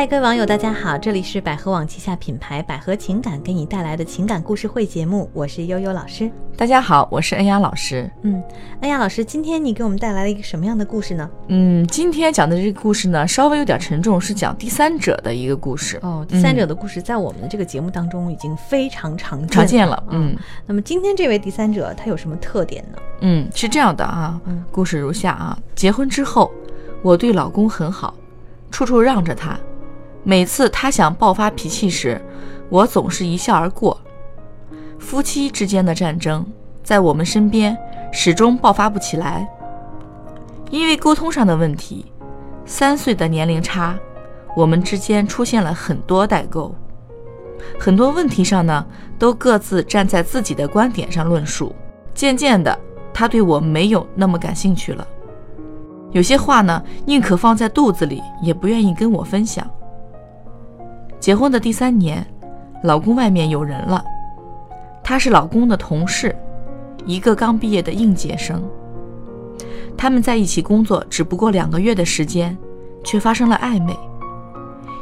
嗨，各位网友，大家好，这里是百合网旗下品牌百合情感给你带来的情感故事会节目，我是悠悠老师。大家好，我是恩雅老师。嗯，恩雅老师，今天你给我们带来了一个什么样的故事呢？嗯，今天讲的这个故事呢，稍微有点沉重，是讲第三者的一个故事。哦，第三者的故事在我们的这个节目当中已经非常常常见了。嗯，那么今天这位第三者他有什么特点呢？嗯，是这样的啊，故事如下啊，结婚之后，我对老公很好，处处让着他。每次他想爆发脾气时，我总是一笑而过。夫妻之间的战争，在我们身边始终爆发不起来，因为沟通上的问题，三岁的年龄差，我们之间出现了很多代沟。很多问题上呢，都各自站在自己的观点上论述。渐渐的，他对我没有那么感兴趣了。有些话呢，宁可放在肚子里，也不愿意跟我分享。结婚的第三年，老公外面有人了。他是老公的同事，一个刚毕业的应届生。他们在一起工作只不过两个月的时间，却发生了暧昧，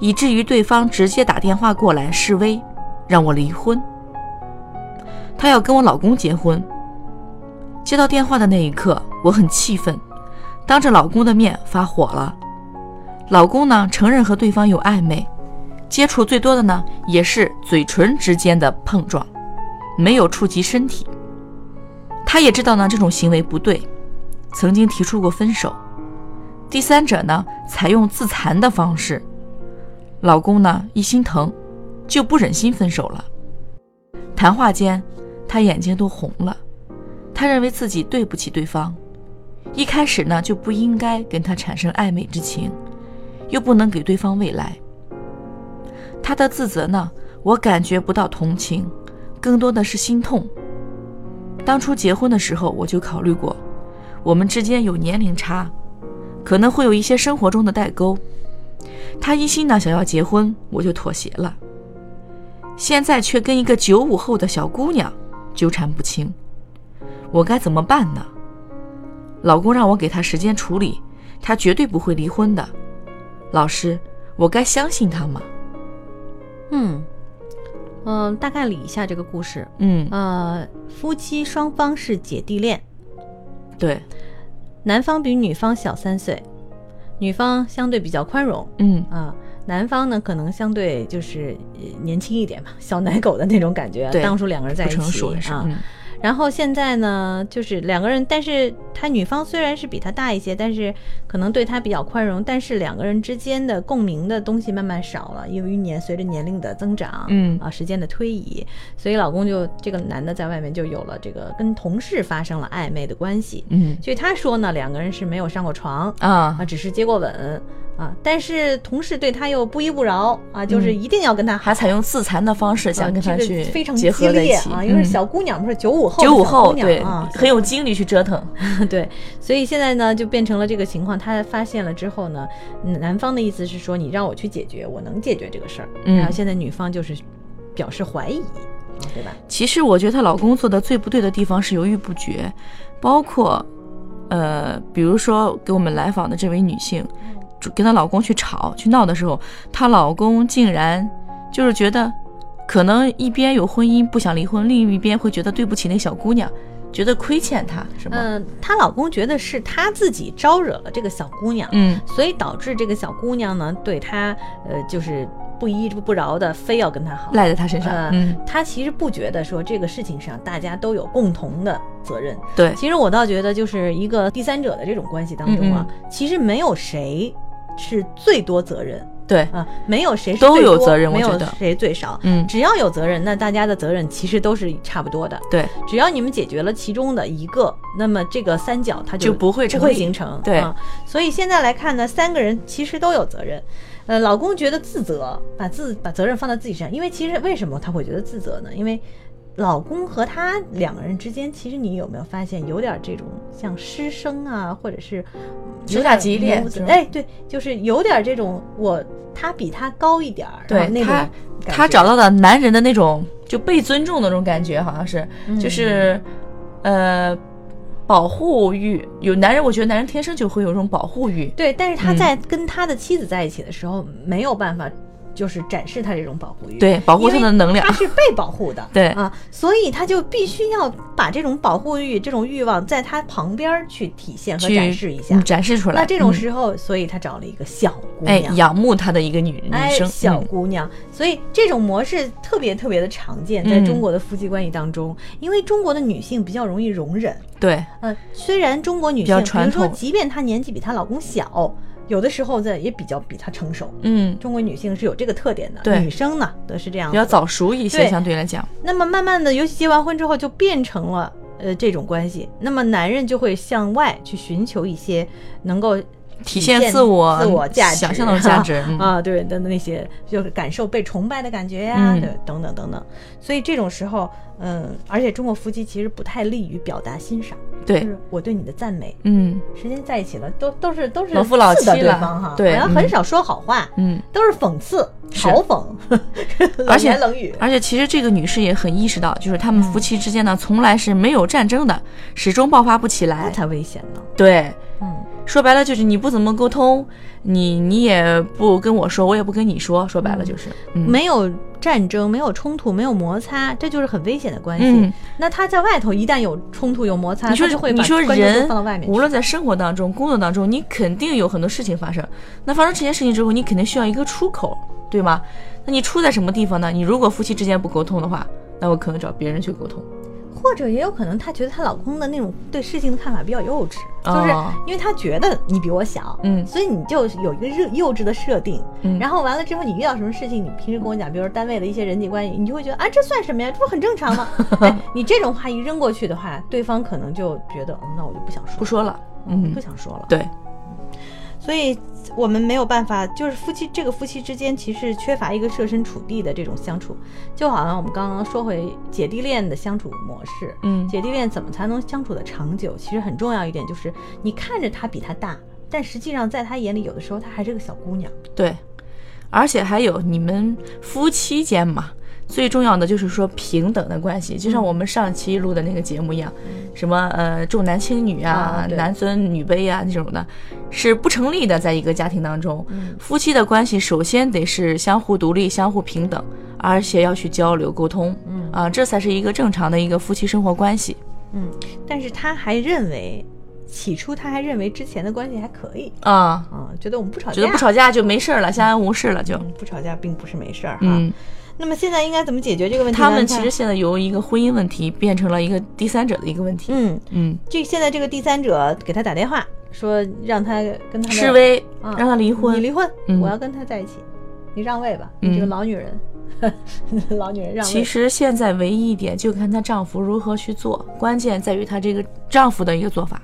以至于对方直接打电话过来示威，让我离婚。他要跟我老公结婚。接到电话的那一刻，我很气愤，当着老公的面发火了。老公呢，承认和对方有暧昧。接触最多的呢，也是嘴唇之间的碰撞，没有触及身体。他也知道呢这种行为不对，曾经提出过分手。第三者呢，采用自残的方式。老公呢一心疼，就不忍心分手了。谈话间，他眼睛都红了。他认为自己对不起对方，一开始呢就不应该跟他产生暧昧之情，又不能给对方未来。他的自责呢，我感觉不到同情，更多的是心痛。当初结婚的时候，我就考虑过，我们之间有年龄差，可能会有一些生活中的代沟。他一心呢想要结婚，我就妥协了。现在却跟一个九五后的小姑娘纠缠不清，我该怎么办呢？老公让我给他时间处理，他绝对不会离婚的。老师，我该相信他吗？嗯，嗯，大概理一下这个故事。嗯，呃，夫妻双方是姐弟恋，对，男方比女方小三岁，女方相对比较宽容。嗯啊，男方呢可能相对就是年轻一点吧，小奶狗的那种感觉。当初两个人在一起啊。然后现在呢，就是两个人，但是他女方虽然是比他大一些，但是可能对他比较宽容，但是两个人之间的共鸣的东西慢慢少了，因为年随着年龄的增长，嗯啊，时间的推移，所以老公就这个男的在外面就有了这个跟同事发生了暧昧的关系，嗯，所以他说呢，两个人是没有上过床啊啊，只是接过吻。啊！但是同事对他又不依不饶啊，就是一定要跟他，还采用自残的方式想跟他去非常结合在一起啊。因为小姑娘不是九五后，九五后对啊，很有精力去折腾。对，所以现在呢就变成了这个情况。他发现了之后呢，男方的意思是说你让我去解决，我能解决这个事儿。然后现在女方就是表示怀疑，对吧？其实我觉得她老公做的最不对的地方是犹豫不决，包括呃，比如说给我们来访的这位女性。跟她老公去吵去闹的时候，她老公竟然就是觉得，可能一边有婚姻不想离婚，另一边会觉得对不起那小姑娘，觉得亏欠她，是吗？嗯，她老公觉得是她自己招惹了这个小姑娘，嗯，所以导致这个小姑娘呢对她呃就是不依不饶的，非要跟他好，赖在他身上。嗯，他其实不觉得说这个事情上大家都有共同的责任。对，其实我倒觉得就是一个第三者的这种关系当中啊，其实没有谁。是最多责任，对。啊，没有谁都有责任，没有谁最少，嗯，只要有责任，那大家的责任其实都是差不多的，对，只要你们解决了其中的一个，那么这个三角它就不会不会形成，对，所以现在来看呢，三个人其实都有责任，呃，老公觉得自责，把自把责任放在自己身上，因为其实为什么他会觉得自责呢？因为。老公和他两个人之间，其实你有没有发现有点这种像师生啊，或者是有点激烈？哎，对，就是有点这种我他比他高一点儿，对那他他找到的男人的那种就被尊重的那种感觉，好像是就是呃。保护欲，有男人，我觉得男人天生就会有这种保护欲。对，但是他在跟他的妻子在一起的时候，没有办法。就是展示他这种保护欲，对，保护他的能量，他是被保护的，对。啊，所以他就必须要把这种保护欲、这种欲望在他旁边去体现和展示一下，展示出来。那这种时候，所以他找了一个小姑娘，哎，仰慕他的一个女女生，小姑娘。所以这种模式特别特别的常见，在中国的夫妻关系当中，因为中国的女性比较容易容忍，对，呃，虽然中国女性，比如说，即便她年纪比她老公小。有的时候在也比较比她成熟，嗯，中国女性是有这个特点的，对，女生呢都是这样，比较早熟一些，相对来讲。那么慢慢的，尤其结完婚之后，就变成了呃这种关系。那么男人就会向外去寻求一些能够体现自我、自我价值、想象的价值 啊，对的那些，就是感受被崇拜的感觉呀，对，等等等等。所以这种时候，嗯，而且中国夫妻其实不太利于表达欣赏。对，我对你的赞美，嗯，时间在一起了，都都是都是老夫老妻对方哈，对，好像很少说好话，嗯，都是讽刺、嘲讽，而且冷语。而且其实这个女士也很意识到，就是他们夫妻之间呢，从来是没有战争的，始终爆发不起来，才危险呢。对，嗯，说白了就是你不怎么沟通，你你也不跟我说，我也不跟你说，说白了就是没有。战争没有冲突，没有摩擦，这就是很危险的关系。那他在外头一旦有冲突、有摩擦，你说你说人放到外面，无论在生活当中、工作当中，你肯定有很多事情发生。那发生这件事情之后，你肯定需要一个出口，对吗？那你出在什么地方呢？你如果夫妻之间不沟通的话，那我可能找别人去沟通。或者也有可能，她觉得她老公的那种对事情的看法比较幼稚，就是因为她觉得你比我小，嗯，所以你就有一个幼幼稚的设定，嗯，然后完了之后，你遇到什么事情，你平时跟我讲，比如说单位的一些人际关系，你就会觉得啊，这算什么呀？这不很正常吗？哎，你这种话一扔过去的话，对方可能就觉得，嗯那我就不想说，不说了，嗯，不想说了，对，所以。我们没有办法，就是夫妻这个夫妻之间其实缺乏一个设身处地的这种相处，就好像我们刚刚说回姐弟恋的相处模式，嗯，姐弟恋怎么才能相处的长久？其实很重要一点就是，你看着他比他大，但实际上在他眼里，有的时候他还是个小姑娘。对，而且还有你们夫妻间嘛。最重要的就是说平等的关系，就像我们上期录的那个节目一样，什么呃重男轻女啊，男尊女卑啊那种的，是不成立的。在一个家庭当中，夫妻的关系首先得是相互独立、相互平等，而且要去交流沟通，啊，这才是一个正常的一个夫妻生活关系。嗯，但是他还认为，起初他还认为之前的关系还可以。啊。啊，觉得我们不吵架，觉得不吵架就没事了，相安无事了，就。不吵架并不是没事儿哈。那么现在应该怎么解决这个问题？他们其实现在由一个婚姻问题变成了一个第三者的一个问题。嗯嗯，这现在这个第三者给他打电话，说让他跟他示威，让他离婚。你离婚，我要跟他在一起，你让位吧，你这个老女人，老女人让位。其实现在唯一一点就看她丈夫如何去做，关键在于她这个丈夫的一个做法。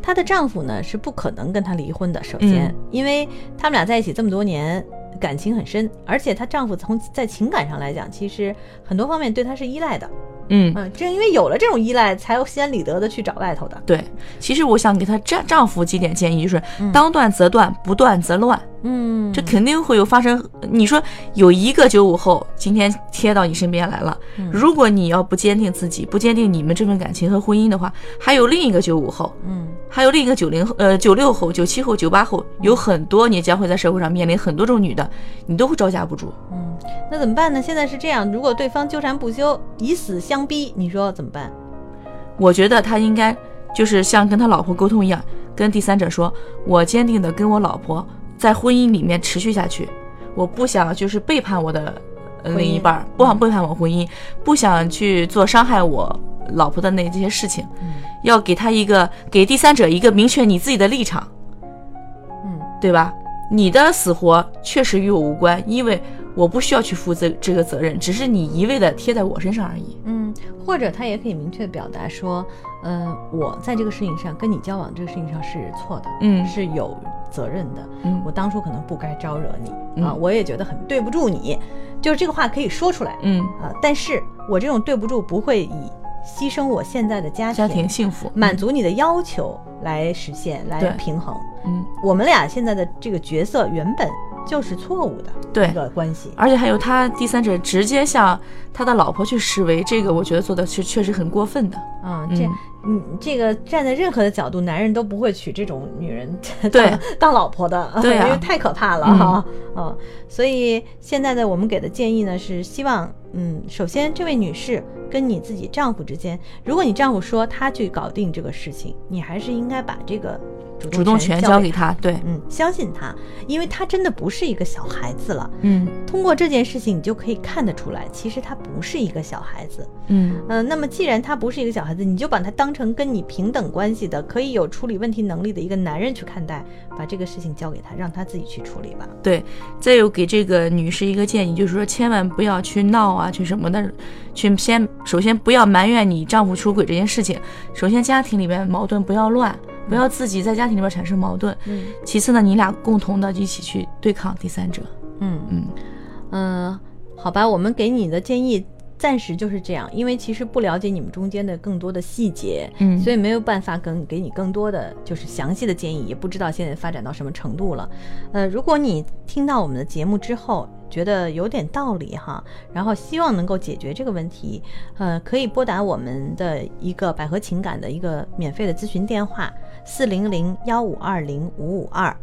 她的丈夫呢是不可能跟她离婚的，首先，因为他们俩在一起这么多年。感情很深，而且她丈夫从在情感上来讲，其实很多方面对她是依赖的。嗯嗯，正因为有了这种依赖，才心安理得的去找外头的。对，其实我想给她丈丈夫几点建议，就是当断则断，不断则乱。嗯，这肯定会有发生。你说有一个九五后今天贴到你身边来了，如果你要不坚定自己，不坚定你们这份感情和婚姻的话，还有另一个九五后，嗯，还有另一个九零后，呃，九六后、九七后、九八后，有很多你将会在社会上面临很多种女的，你都会招架不住。嗯，那怎么办呢？现在是这样，如果对方纠缠不休，以死相逼，你说怎么办？我觉得他应该就是像跟他老婆沟通一样，跟第三者说，我坚定的跟我老婆。在婚姻里面持续下去，我不想就是背叛我的另一半，不想背叛我婚姻，不想去做伤害我老婆的那这些事情，要给他一个给第三者一个明确你自己的立场，嗯，对吧？你的死活确实与我无关，因为我不需要去负这这个责任，只是你一味的贴在我身上而已。嗯，或者他也可以明确表达说，嗯，我在这个事情上跟你交往这个事情上是错的，嗯，是有。责任的，嗯，我当初可能不该招惹你啊，我也觉得很对不住你，就是这个话可以说出来，嗯。啊，但是我这种对不住不会以牺牲我现在的家庭家庭幸福，满足你的要求来实现来平衡，嗯，我们俩现在的这个角色原本就是错误的一个关系，而且还有他第三者直接向他的老婆去示威，这个我觉得做的是确实很过分的，啊，这嗯，这个站在任何的角度，男人都不会娶这种女人当 当老婆的，对，因为太可怕了哈。嗯，所以现在的我们给的建议呢，是希望，嗯，首先这位女士跟你自己丈夫之间，如果你丈夫说他去搞定这个事情，你还是应该把这个。主动权交给他，对，嗯，相信他，因为他真的不是一个小孩子了，嗯，通过这件事情，你就可以看得出来，其实他不是一个小孩子，嗯。嗯，那么既然他不是一个小孩子，你就把他当成跟你平等关系的，可以有处理问题能力的一个男人去看待，把这个事情交给他，让他自己去处理吧。对，再有给这个女士一个建议，就是说千万不要去闹啊，去什么的，去先首先不要埋怨你丈夫出轨这件事情，首先家庭里面矛盾不要乱。不要自己在家庭里面产生矛盾。嗯，其次呢，你俩共同的一起去对抗第三者。嗯嗯嗯，好吧，我们给你的建议暂时就是这样，因为其实不了解你们中间的更多的细节，嗯，所以没有办法更给你更多的就是详细的建议，也不知道现在发展到什么程度了。呃，如果你听到我们的节目之后。觉得有点道理哈，然后希望能够解决这个问题，呃，可以拨打我们的一个百合情感的一个免费的咨询电话，四零零幺五二零五五二，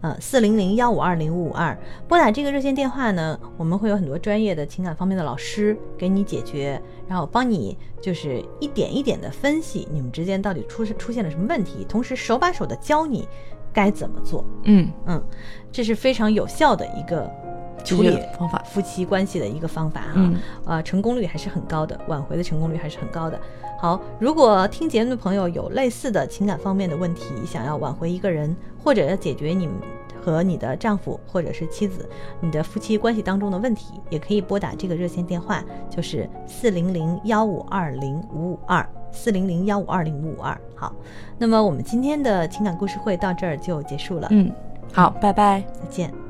呃，四零零幺五二零五五二。拨打这个热线电话呢，我们会有很多专业的情感方面的老师给你解决，然后帮你就是一点一点的分析你们之间到底出出现了什么问题，同时手把手的教你该怎么做。嗯嗯，这是非常有效的一个。处理方法，夫妻关系的一个方法哈，呃，成功率还是很高的，挽回的成功率还是很高的。好，如果听节目的朋友有类似的情感方面的问题，想要挽回一个人，或者要解决你们和你的丈夫或者是妻子，你的夫妻关系当中的问题，也可以拨打这个热线电话，就是四零零幺五二零五五二，四零零幺五二零五五二。好，那么我们今天的情感故事会到这儿就结束了。嗯，好，拜拜，再见。